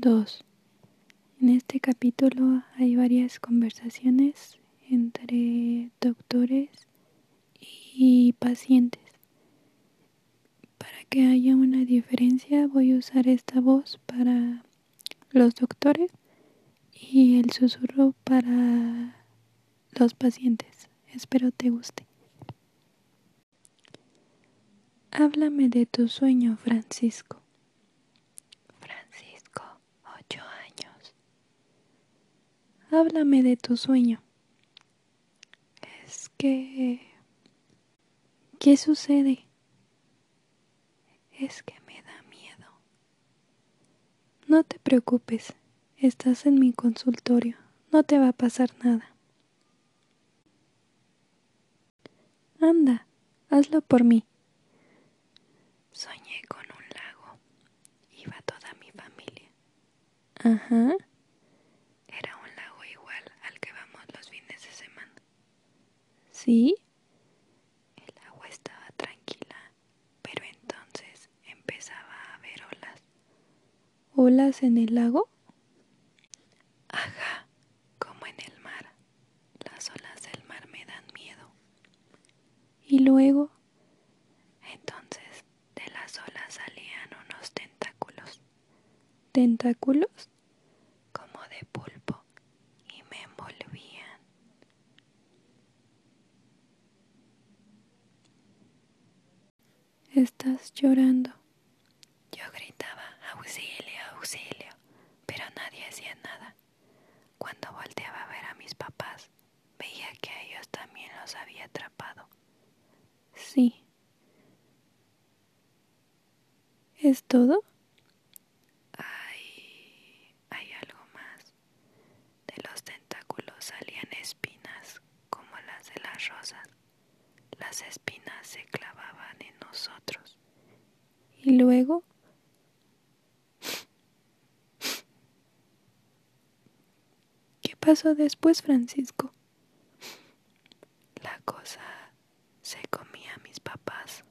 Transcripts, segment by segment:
2. En este capítulo hay varias conversaciones entre doctores y pacientes. Para que haya una diferencia voy a usar esta voz para los doctores y el susurro para los pacientes. Espero te guste. Háblame de tu sueño, Francisco. Francisco, ocho años. Háblame de tu sueño. Es que... ¿Qué sucede? Es que me da miedo. No te preocupes, estás en mi consultorio, no te va a pasar nada. Anda, hazlo por mí. Soñé con un lago. Iba toda mi familia. Ajá. Era un lago igual al que vamos los fines de semana. ¿Sí? El agua estaba tranquila, pero entonces empezaba a haber olas. ¿Olas en el lago? Ajá, como en el mar. Las olas del mar me dan miedo. Y luego, entonces de las olas salían unos tentáculos. ¿Tentáculos? Como de pulpo. Y me envolvían. Estás llorando. Yo gritaba, auxilio, auxilio, pero nadie hacía nada. Cuando volteaba a ver a mis papás, veía que a ellos también los había atrapado. Sí. ¿Es todo? Hay... hay algo más. De los tentáculos salían espinas como las de las rosas. Las espinas se clavaban en nosotros. Y luego... ¿Qué pasó después, Francisco? La cosa se comía a mis papás.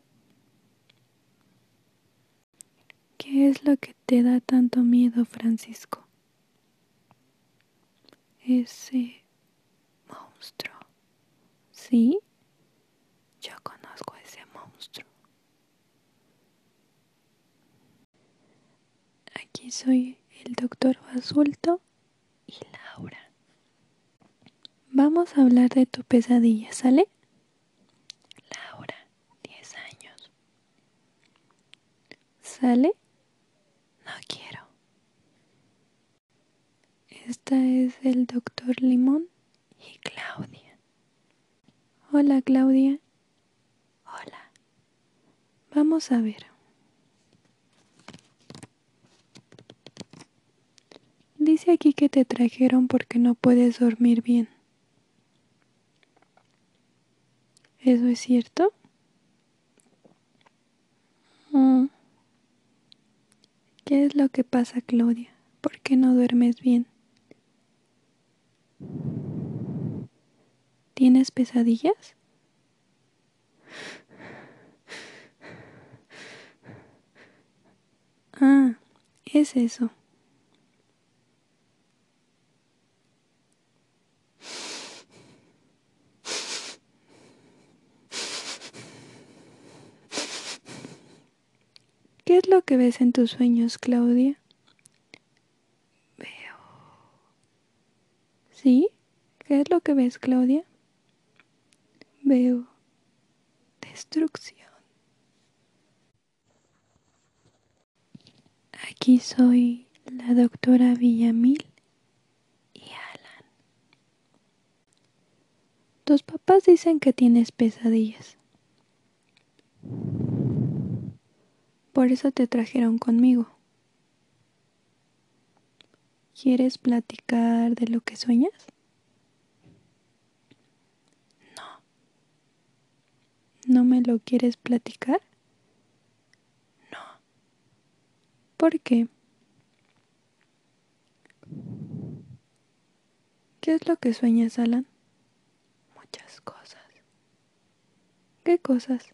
¿Qué es lo que te da tanto miedo, Francisco? Ese monstruo. ¿Sí? Yo conozco a ese monstruo. Aquí soy el doctor Basulto y Laura. Vamos a hablar de tu pesadilla, ¿sale? Laura, 10 años. ¿Sale? No quiero. Esta es el doctor Limón y Claudia. Hola, Claudia. Hola. Vamos a ver. Dice aquí que te trajeron porque no puedes dormir bien. ¿Eso es cierto? Mm. ¿Qué es lo que pasa, Claudia? ¿Por qué no duermes bien? ¿Tienes pesadillas? Ah, es eso. ¿Qué es lo que ves en tus sueños, Claudia? Veo. ¿Sí? ¿Qué es lo que ves, Claudia? Veo destrucción. Aquí soy la doctora Villamil y Alan. Tus papás dicen que tienes pesadillas. Por eso te trajeron conmigo. ¿Quieres platicar de lo que sueñas? No. ¿No me lo quieres platicar? No. ¿Por qué? ¿Qué es lo que sueñas, Alan? Muchas cosas. ¿Qué cosas?